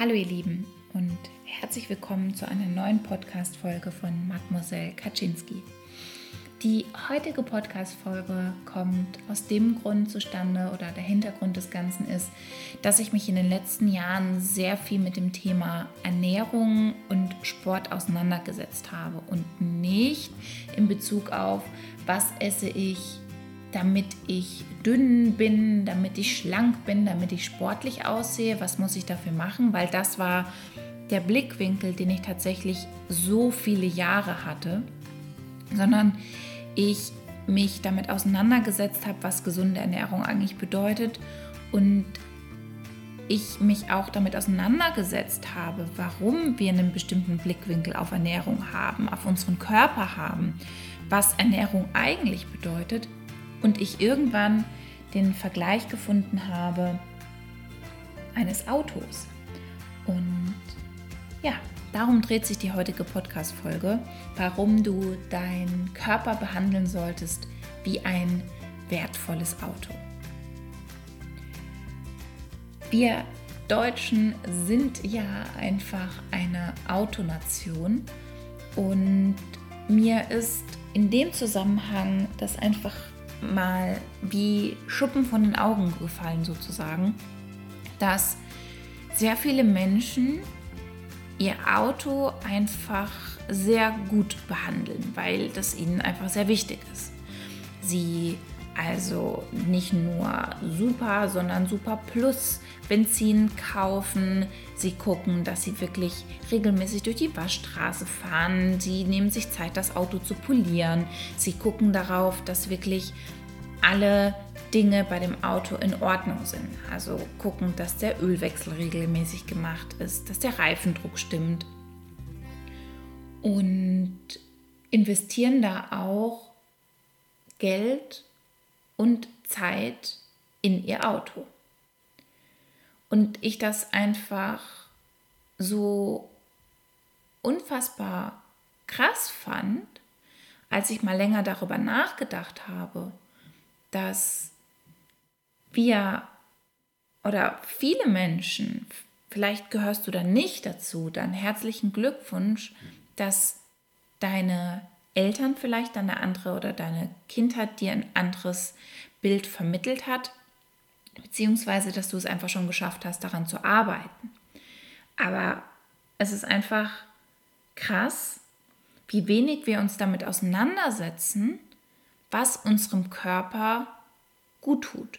Hallo ihr Lieben und herzlich willkommen zu einer neuen Podcast-Folge von Mademoiselle Kaczynski. Die heutige Podcast-Folge kommt aus dem Grund zustande oder der Hintergrund des Ganzen ist, dass ich mich in den letzten Jahren sehr viel mit dem Thema Ernährung und Sport auseinandergesetzt habe und nicht in Bezug auf, was esse ich, damit ich dünn bin, damit ich schlank bin, damit ich sportlich aussehe, was muss ich dafür machen, weil das war der Blickwinkel, den ich tatsächlich so viele Jahre hatte, sondern ich mich damit auseinandergesetzt habe, was gesunde Ernährung eigentlich bedeutet und ich mich auch damit auseinandergesetzt habe, warum wir einen bestimmten Blickwinkel auf Ernährung haben, auf unseren Körper haben, was Ernährung eigentlich bedeutet und ich irgendwann den Vergleich gefunden habe eines Autos. Und ja, darum dreht sich die heutige Podcast-Folge, warum du deinen Körper behandeln solltest wie ein wertvolles Auto. Wir Deutschen sind ja einfach eine Autonation und mir ist in dem Zusammenhang das einfach mal wie Schuppen von den Augen gefallen sozusagen, dass sehr viele Menschen ihr Auto einfach sehr gut behandeln, weil das ihnen einfach sehr wichtig ist. Sie also nicht nur Super, sondern Super Plus Benzin kaufen. Sie gucken, dass sie wirklich regelmäßig durch die Waschstraße fahren. Sie nehmen sich Zeit, das Auto zu polieren. Sie gucken darauf, dass wirklich alle Dinge bei dem Auto in Ordnung sind. Also gucken, dass der Ölwechsel regelmäßig gemacht ist, dass der Reifendruck stimmt. Und investieren da auch Geld und Zeit in ihr Auto. Und ich das einfach so unfassbar krass fand, als ich mal länger darüber nachgedacht habe, dass wir oder viele Menschen, vielleicht gehörst du da nicht dazu, dann herzlichen Glückwunsch, dass deine Eltern vielleicht eine andere oder deine Kindheit dir ein anderes Bild vermittelt hat, beziehungsweise dass du es einfach schon geschafft hast, daran zu arbeiten. Aber es ist einfach krass, wie wenig wir uns damit auseinandersetzen, was unserem Körper gut tut,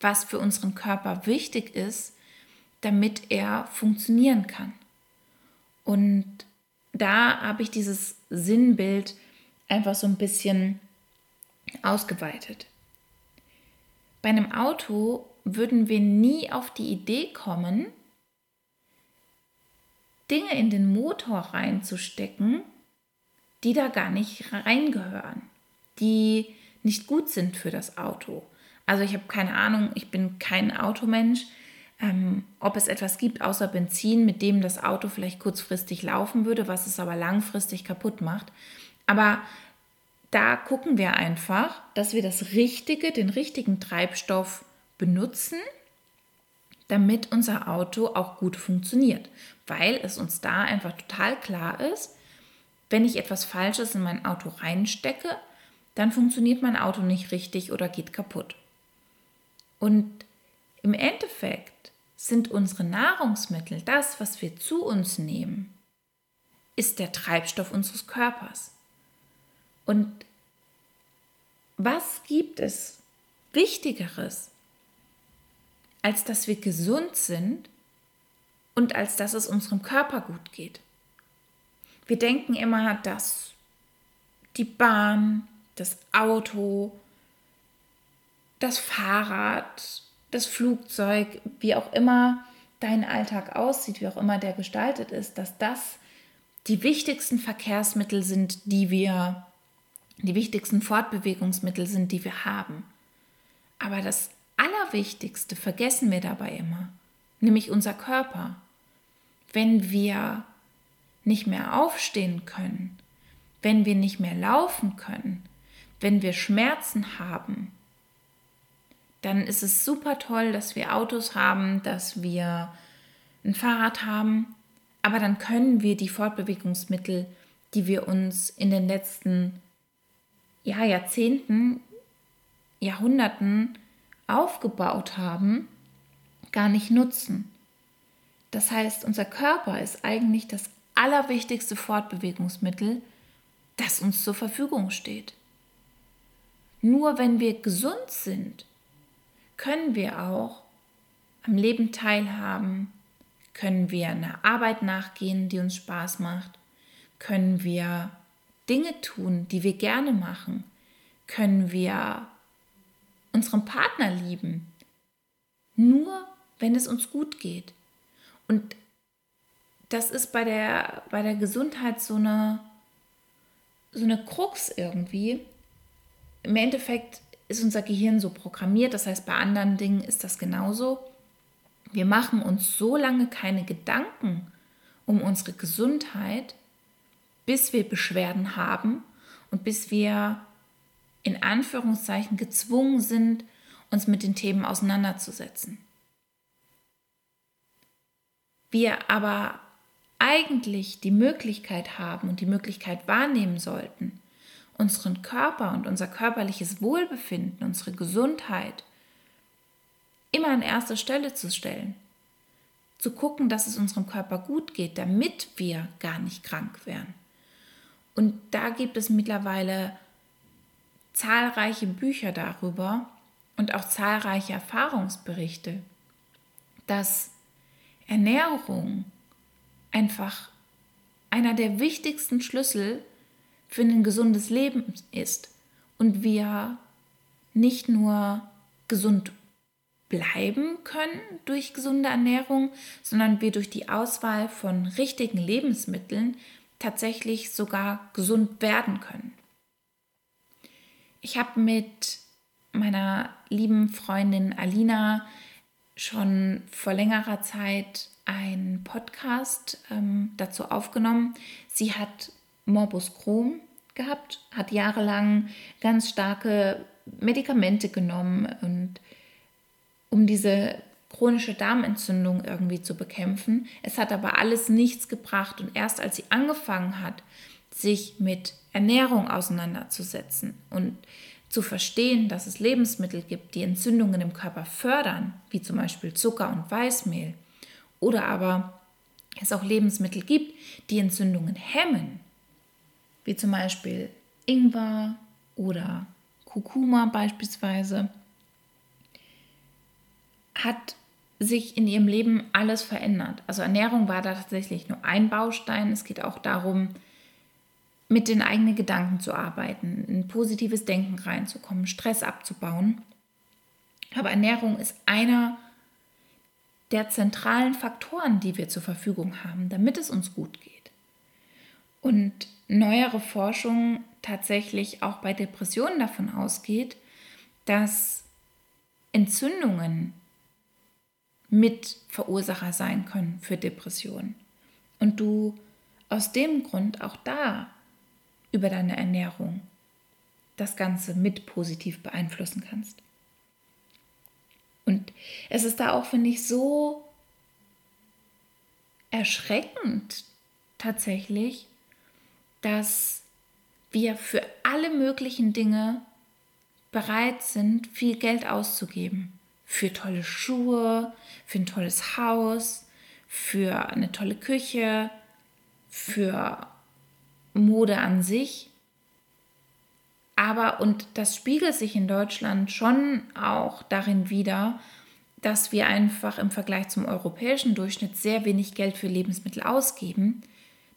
was für unseren Körper wichtig ist, damit er funktionieren kann. Und da habe ich dieses Sinnbild einfach so ein bisschen ausgeweitet. Bei einem Auto würden wir nie auf die Idee kommen, Dinge in den Motor reinzustecken, die da gar nicht reingehören, die nicht gut sind für das Auto. Also ich habe keine Ahnung, ich bin kein Automensch, ähm, ob es etwas gibt außer Benzin, mit dem das Auto vielleicht kurzfristig laufen würde, was es aber langfristig kaputt macht. Aber da gucken wir einfach, dass wir das Richtige, den richtigen Treibstoff benutzen, damit unser Auto auch gut funktioniert. Weil es uns da einfach total klar ist, wenn ich etwas Falsches in mein Auto reinstecke, dann funktioniert mein Auto nicht richtig oder geht kaputt. Und im Endeffekt sind unsere Nahrungsmittel, das, was wir zu uns nehmen, ist der Treibstoff unseres Körpers. Und was gibt es Wichtigeres, als dass wir gesund sind und als dass es unserem Körper gut geht? Wir denken immer, dass die Bahn, das Auto, das Fahrrad, das Flugzeug, wie auch immer dein Alltag aussieht, wie auch immer der gestaltet ist, dass das die wichtigsten Verkehrsmittel sind, die wir die wichtigsten Fortbewegungsmittel sind, die wir haben. Aber das Allerwichtigste vergessen wir dabei immer, nämlich unser Körper. Wenn wir nicht mehr aufstehen können, wenn wir nicht mehr laufen können, wenn wir Schmerzen haben, dann ist es super toll, dass wir Autos haben, dass wir ein Fahrrad haben, aber dann können wir die Fortbewegungsmittel, die wir uns in den letzten ja, Jahrzehnten, Jahrhunderten aufgebaut haben, gar nicht nutzen. Das heißt, unser Körper ist eigentlich das allerwichtigste Fortbewegungsmittel, das uns zur Verfügung steht. Nur wenn wir gesund sind, können wir auch am Leben teilhaben, können wir einer Arbeit nachgehen, die uns Spaß macht, können wir Dinge tun, die wir gerne machen, können wir unseren Partner lieben, nur wenn es uns gut geht. Und das ist bei der, bei der Gesundheit so eine, so eine Krux irgendwie. Im Endeffekt ist unser Gehirn so programmiert, das heißt, bei anderen Dingen ist das genauso. Wir machen uns so lange keine Gedanken um unsere Gesundheit, bis wir Beschwerden haben und bis wir in Anführungszeichen gezwungen sind, uns mit den Themen auseinanderzusetzen. Wir aber eigentlich die Möglichkeit haben und die Möglichkeit wahrnehmen sollten, unseren Körper und unser körperliches Wohlbefinden, unsere Gesundheit immer an erster Stelle zu stellen. Zu gucken, dass es unserem Körper gut geht, damit wir gar nicht krank werden. Und da gibt es mittlerweile zahlreiche Bücher darüber und auch zahlreiche Erfahrungsberichte, dass Ernährung einfach einer der wichtigsten Schlüssel für ein gesundes Leben ist. Und wir nicht nur gesund bleiben können durch gesunde Ernährung, sondern wir durch die Auswahl von richtigen Lebensmitteln tatsächlich sogar gesund werden können. Ich habe mit meiner lieben Freundin Alina schon vor längerer Zeit einen Podcast ähm, dazu aufgenommen. Sie hat Morbus Crohn gehabt, hat jahrelang ganz starke Medikamente genommen und um diese chronische Darmentzündung irgendwie zu bekämpfen. Es hat aber alles nichts gebracht und erst als sie angefangen hat, sich mit Ernährung auseinanderzusetzen und zu verstehen, dass es Lebensmittel gibt, die Entzündungen im Körper fördern, wie zum Beispiel Zucker und Weißmehl, oder aber es auch Lebensmittel gibt, die Entzündungen hemmen, wie zum Beispiel Ingwer oder Kurkuma beispielsweise, hat sich in ihrem Leben alles verändert. Also Ernährung war da tatsächlich nur ein Baustein. Es geht auch darum, mit den eigenen Gedanken zu arbeiten, in positives Denken reinzukommen, Stress abzubauen. Aber Ernährung ist einer der zentralen Faktoren, die wir zur Verfügung haben, damit es uns gut geht. Und neuere Forschung tatsächlich auch bei Depressionen davon ausgeht, dass Entzündungen mit Verursacher sein können für Depressionen. Und du aus dem Grund auch da über deine Ernährung das Ganze mit positiv beeinflussen kannst. Und es ist da auch, finde ich, so erschreckend tatsächlich, dass wir für alle möglichen Dinge bereit sind, viel Geld auszugeben. Für tolle Schuhe, für ein tolles Haus, für eine tolle Küche, für Mode an sich. Aber, und das spiegelt sich in Deutschland schon auch darin wider, dass wir einfach im Vergleich zum europäischen Durchschnitt sehr wenig Geld für Lebensmittel ausgeben,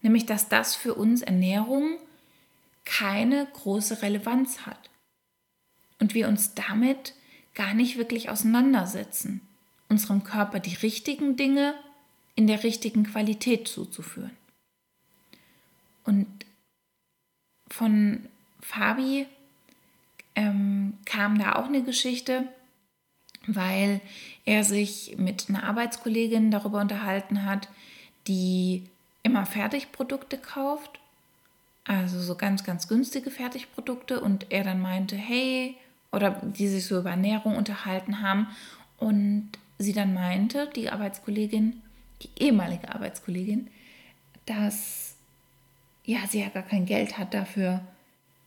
nämlich dass das für uns Ernährung keine große Relevanz hat und wir uns damit gar nicht wirklich auseinandersetzen, unserem Körper die richtigen Dinge in der richtigen Qualität zuzuführen. Und von Fabi ähm, kam da auch eine Geschichte, weil er sich mit einer Arbeitskollegin darüber unterhalten hat, die immer Fertigprodukte kauft, also so ganz, ganz günstige Fertigprodukte und er dann meinte, hey, oder die sich so über Ernährung unterhalten haben und sie dann meinte, die Arbeitskollegin, die ehemalige Arbeitskollegin, dass ja, sie ja gar kein Geld hat dafür,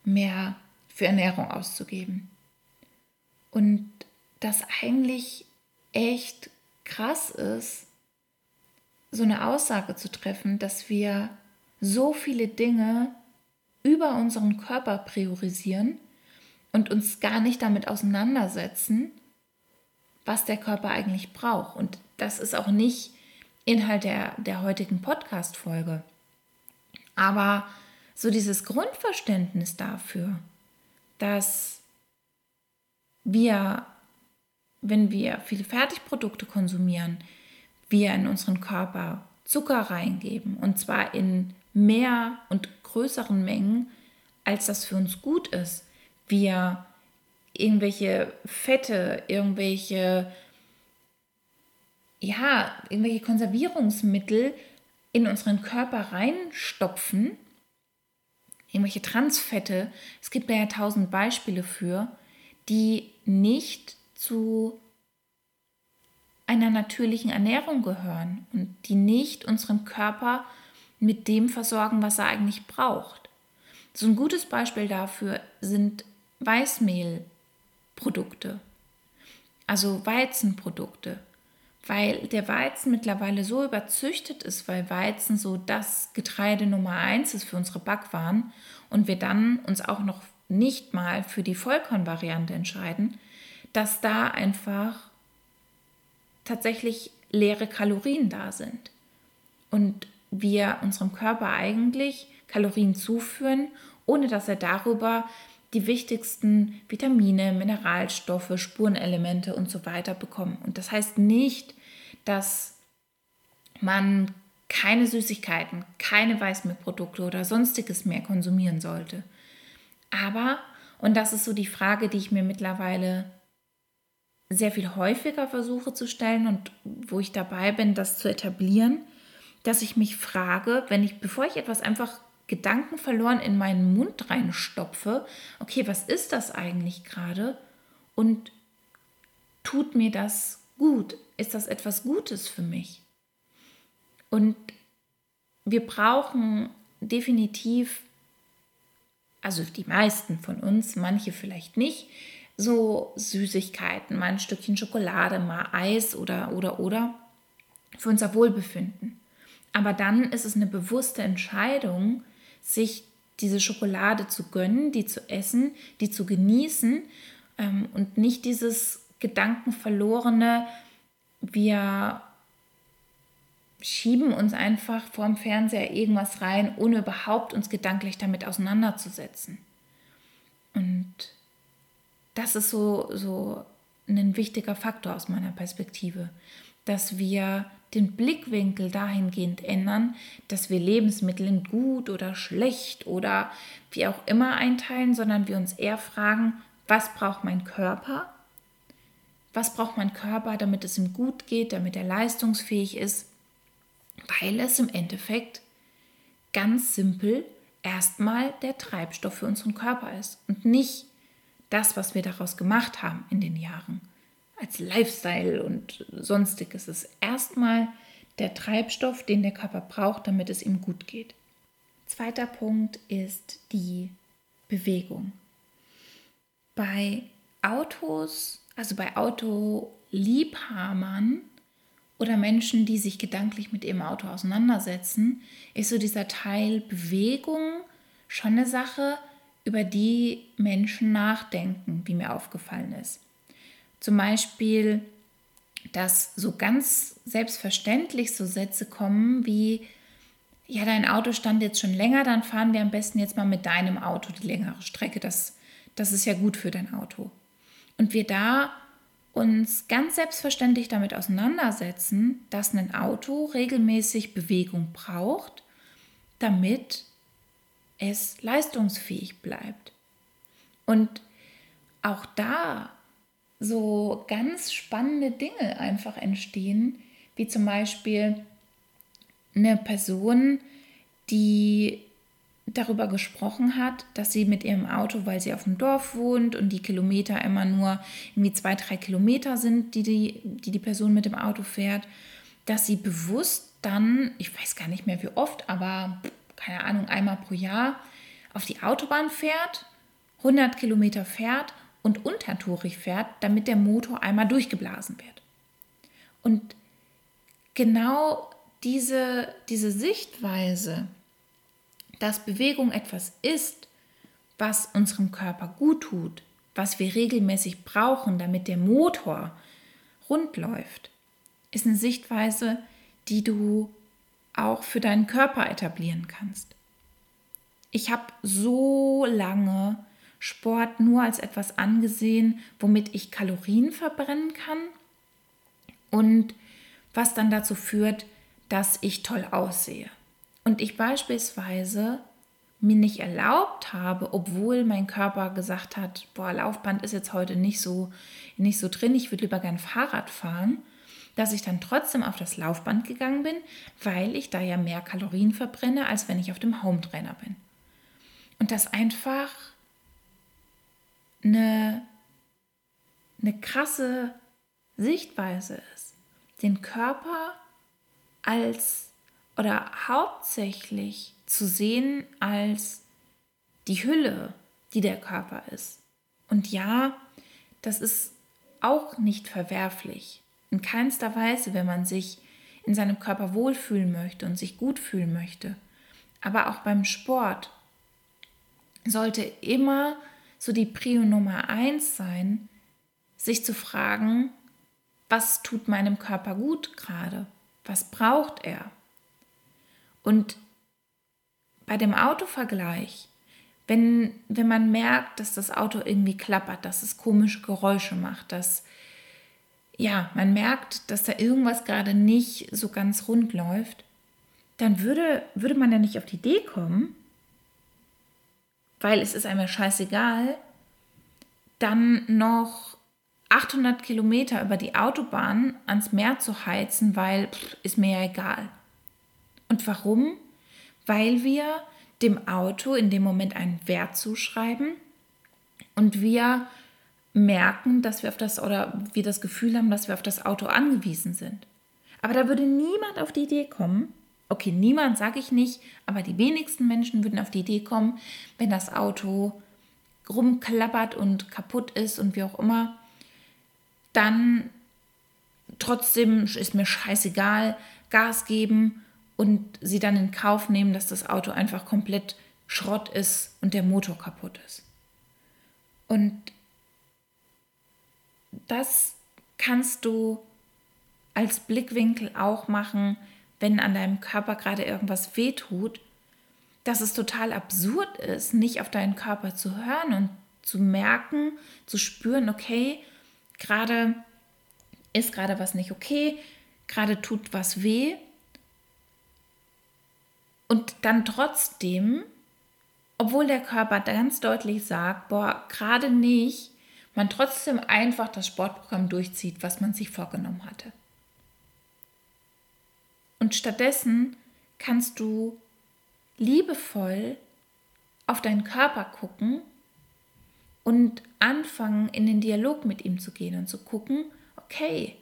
mehr für Ernährung auszugeben. Und das eigentlich echt krass ist, so eine Aussage zu treffen, dass wir so viele Dinge über unseren Körper priorisieren und uns gar nicht damit auseinandersetzen, was der Körper eigentlich braucht. Und das ist auch nicht Inhalt der, der heutigen Podcast-Folge. Aber so dieses Grundverständnis dafür, dass wir, wenn wir viele Fertigprodukte konsumieren, wir in unseren Körper Zucker reingeben und zwar in mehr und größeren Mengen, als das für uns gut ist. Wir irgendwelche Fette, irgendwelche ja, irgendwelche Konservierungsmittel in unseren Körper reinstopfen, irgendwelche Transfette, es gibt da ja tausend Beispiele für, die nicht zu einer natürlichen Ernährung gehören und die nicht unseren Körper mit dem versorgen, was er eigentlich braucht. So ein gutes Beispiel dafür sind Weißmehlprodukte, also Weizenprodukte weil der Weizen mittlerweile so überzüchtet ist, weil Weizen so das Getreide Nummer eins ist für unsere Backwaren und wir dann uns auch noch nicht mal für die Vollkornvariante entscheiden, dass da einfach tatsächlich leere Kalorien da sind und wir unserem Körper eigentlich Kalorien zuführen, ohne dass er darüber die wichtigsten Vitamine, Mineralstoffe, Spurenelemente und so weiter bekommen. Und das heißt nicht, dass man keine Süßigkeiten, keine Weißmehlprodukte oder sonstiges mehr konsumieren sollte. Aber, und das ist so die Frage, die ich mir mittlerweile sehr viel häufiger versuche zu stellen und wo ich dabei bin, das zu etablieren, dass ich mich frage, wenn ich, bevor ich etwas einfach Gedanken verloren in meinen Mund reinstopfe, okay, was ist das eigentlich gerade? Und tut mir das gut? Ist das etwas Gutes für mich? Und wir brauchen definitiv, also die meisten von uns, manche vielleicht nicht, so Süßigkeiten, mal ein Stückchen Schokolade, mal Eis oder oder oder für unser Wohlbefinden. Aber dann ist es eine bewusste Entscheidung, sich diese Schokolade zu gönnen, die zu essen, die zu genießen ähm, und nicht dieses gedankenverlorene, wir schieben uns einfach vorm Fernseher irgendwas rein, ohne überhaupt uns gedanklich damit auseinanderzusetzen. Und das ist so, so ein wichtiger Faktor aus meiner Perspektive, dass wir den Blickwinkel dahingehend ändern, dass wir Lebensmittel in gut oder schlecht oder wie auch immer einteilen, sondern wir uns eher fragen, was braucht mein Körper? Was braucht mein Körper, damit es ihm gut geht, damit er leistungsfähig ist? Weil es im Endeffekt ganz simpel erstmal der Treibstoff für unseren Körper ist und nicht das, was wir daraus gemacht haben in den Jahren als Lifestyle und sonstiges. Es ist erstmal der Treibstoff, den der Körper braucht, damit es ihm gut geht. Zweiter Punkt ist die Bewegung. Bei Autos, also bei Autoliebhabern oder Menschen, die sich gedanklich mit ihrem Auto auseinandersetzen, ist so dieser Teil Bewegung schon eine Sache, über die Menschen nachdenken, wie mir aufgefallen ist. Zum Beispiel, dass so ganz selbstverständlich so Sätze kommen wie, ja, dein Auto stand jetzt schon länger, dann fahren wir am besten jetzt mal mit deinem Auto die längere Strecke. Das, das ist ja gut für dein Auto. Und wir da uns ganz selbstverständlich damit auseinandersetzen, dass ein Auto regelmäßig Bewegung braucht, damit es leistungsfähig bleibt. Und auch da so ganz spannende Dinge einfach entstehen, wie zum Beispiel eine Person, die darüber gesprochen hat, dass sie mit ihrem Auto, weil sie auf dem Dorf wohnt und die Kilometer immer nur irgendwie zwei, drei Kilometer sind, die die, die, die Person mit dem Auto fährt, dass sie bewusst dann, ich weiß gar nicht mehr wie oft, aber keine Ahnung, einmal pro Jahr auf die Autobahn fährt, 100 Kilometer fährt und untertourig fährt, damit der Motor einmal durchgeblasen wird. Und genau diese, diese Sichtweise, dass Bewegung etwas ist, was unserem Körper gut tut, was wir regelmäßig brauchen, damit der Motor rund läuft, ist eine Sichtweise, die du auch für deinen Körper etablieren kannst. Ich habe so lange Sport nur als etwas angesehen, womit ich Kalorien verbrennen kann und was dann dazu führt, dass ich toll aussehe. Und ich beispielsweise mir nicht erlaubt habe, obwohl mein Körper gesagt hat, boah, Laufband ist jetzt heute nicht so, nicht so drin, ich würde lieber gern Fahrrad fahren, dass ich dann trotzdem auf das Laufband gegangen bin, weil ich da ja mehr Kalorien verbrenne, als wenn ich auf dem Home Trainer bin. Und das einfach eine, eine krasse Sichtweise ist, den Körper als oder hauptsächlich zu sehen als die Hülle, die der Körper ist. Und ja, das ist auch nicht verwerflich. In keinster Weise, wenn man sich in seinem Körper wohlfühlen möchte und sich gut fühlen möchte. Aber auch beim Sport sollte immer so die Prio Nummer eins sein, sich zu fragen, was tut meinem Körper gut gerade? Was braucht er? Und bei dem Autovergleich, wenn, wenn man merkt, dass das Auto irgendwie klappert, dass es komische Geräusche macht, dass ja, man merkt, dass da irgendwas gerade nicht so ganz rund läuft, dann würde, würde man ja nicht auf die Idee kommen, weil es ist einem scheißegal, dann noch 800 Kilometer über die Autobahn ans Meer zu heizen, weil pff, ist mir ja egal. Und warum? Weil wir dem Auto in dem Moment einen Wert zuschreiben und wir merken, dass wir auf das oder wir das Gefühl haben, dass wir auf das Auto angewiesen sind. Aber da würde niemand auf die Idee kommen, okay, niemand sage ich nicht, aber die wenigsten Menschen würden auf die Idee kommen, wenn das Auto rumklappert und kaputt ist und wie auch immer, dann trotzdem ist mir scheißegal, Gas geben und sie dann in Kauf nehmen, dass das Auto einfach komplett Schrott ist und der Motor kaputt ist. Und das kannst du als Blickwinkel auch machen, wenn an deinem Körper gerade irgendwas wehtut, dass es total absurd ist, nicht auf deinen Körper zu hören und zu merken, zu spüren, okay, gerade ist gerade was nicht okay, gerade tut was weh. Und dann trotzdem, obwohl der Körper ganz deutlich sagt, boah, gerade nicht, man trotzdem einfach das Sportprogramm durchzieht, was man sich vorgenommen hatte. Und stattdessen kannst du liebevoll auf deinen Körper gucken und anfangen, in den Dialog mit ihm zu gehen und zu gucken, okay,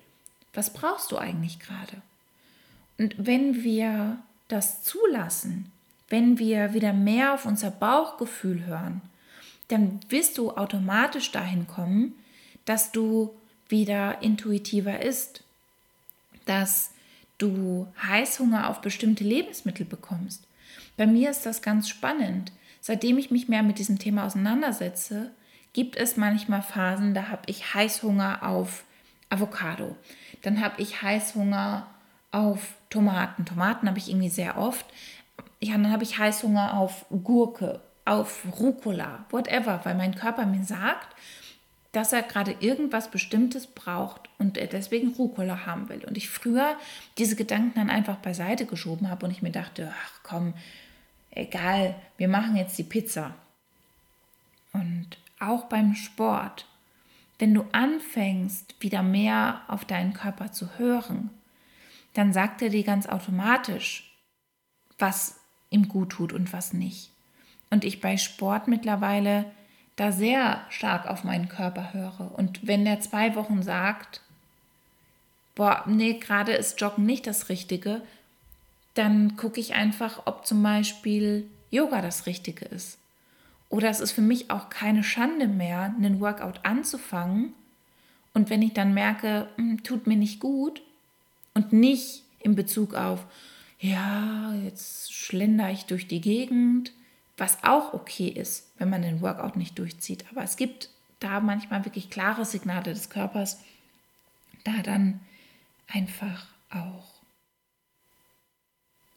was brauchst du eigentlich gerade? Und wenn wir das zulassen, wenn wir wieder mehr auf unser Bauchgefühl hören, dann wirst du automatisch dahin kommen, dass du wieder intuitiver isst, dass du Heißhunger auf bestimmte Lebensmittel bekommst. Bei mir ist das ganz spannend. Seitdem ich mich mehr mit diesem Thema auseinandersetze, gibt es manchmal Phasen, da habe ich Heißhunger auf Avocado. Dann habe ich Heißhunger auf Tomaten. Tomaten habe ich irgendwie sehr oft. Ja, dann habe ich Heißhunger auf Gurke, auf Rucola, whatever, weil mein Körper mir sagt, dass er gerade irgendwas Bestimmtes braucht und er deswegen Rucola haben will. Und ich früher diese Gedanken dann einfach beiseite geschoben habe und ich mir dachte, ach komm, egal, wir machen jetzt die Pizza. Und auch beim Sport, wenn du anfängst, wieder mehr auf deinen Körper zu hören, dann sagt er dir ganz automatisch, was ihm gut tut und was nicht. Und ich bei Sport mittlerweile da sehr stark auf meinen Körper höre. Und wenn der zwei Wochen sagt, boah, nee, gerade ist Joggen nicht das Richtige, dann gucke ich einfach, ob zum Beispiel Yoga das Richtige ist. Oder es ist für mich auch keine Schande mehr, einen Workout anzufangen. Und wenn ich dann merke, hm, tut mir nicht gut und nicht in Bezug auf, ja, jetzt schlender ich durch die Gegend, was auch okay ist, wenn man den Workout nicht durchzieht. Aber es gibt da manchmal wirklich klare Signale des Körpers, da dann einfach auch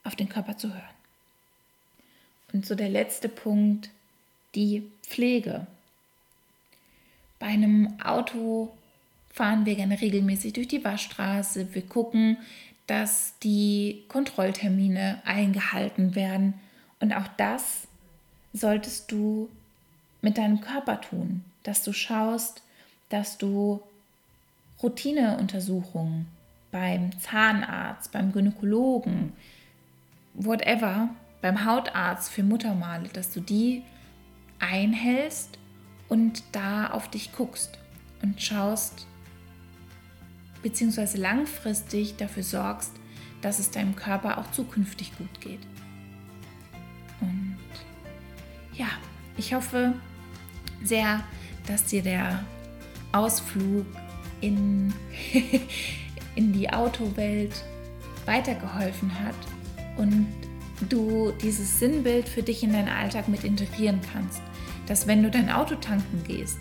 auf den Körper zu hören. Und so der letzte Punkt, die Pflege. Bei einem Auto fahren wir gerne regelmäßig durch die Waschstraße. Wir gucken, dass die Kontrolltermine eingehalten werden. Und auch das solltest du mit deinem Körper tun, dass du schaust, dass du Routineuntersuchungen beim Zahnarzt, beim Gynäkologen, whatever, beim Hautarzt für Muttermale, dass du die einhältst und da auf dich guckst und schaust, beziehungsweise langfristig dafür sorgst, dass es deinem Körper auch zukünftig gut geht. Ich hoffe sehr, dass dir der Ausflug in, in die Autowelt weitergeholfen hat und du dieses Sinnbild für dich in deinen Alltag mit integrieren kannst. Dass wenn du dein Auto tanken gehst,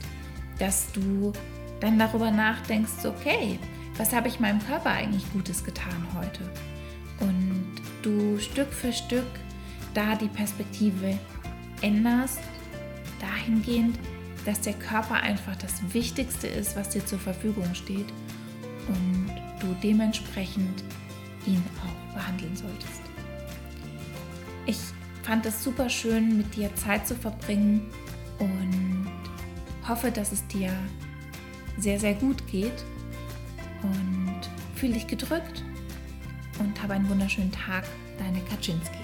dass du dann darüber nachdenkst, okay, was habe ich meinem Körper eigentlich Gutes getan heute? Und du Stück für Stück da die Perspektive änderst, dahingehend, dass der Körper einfach das Wichtigste ist, was dir zur Verfügung steht und du dementsprechend ihn auch behandeln solltest. Ich fand es super schön, mit dir Zeit zu verbringen und hoffe, dass es dir sehr, sehr gut geht und fühle dich gedrückt und habe einen wunderschönen Tag. Deine Kaczynski.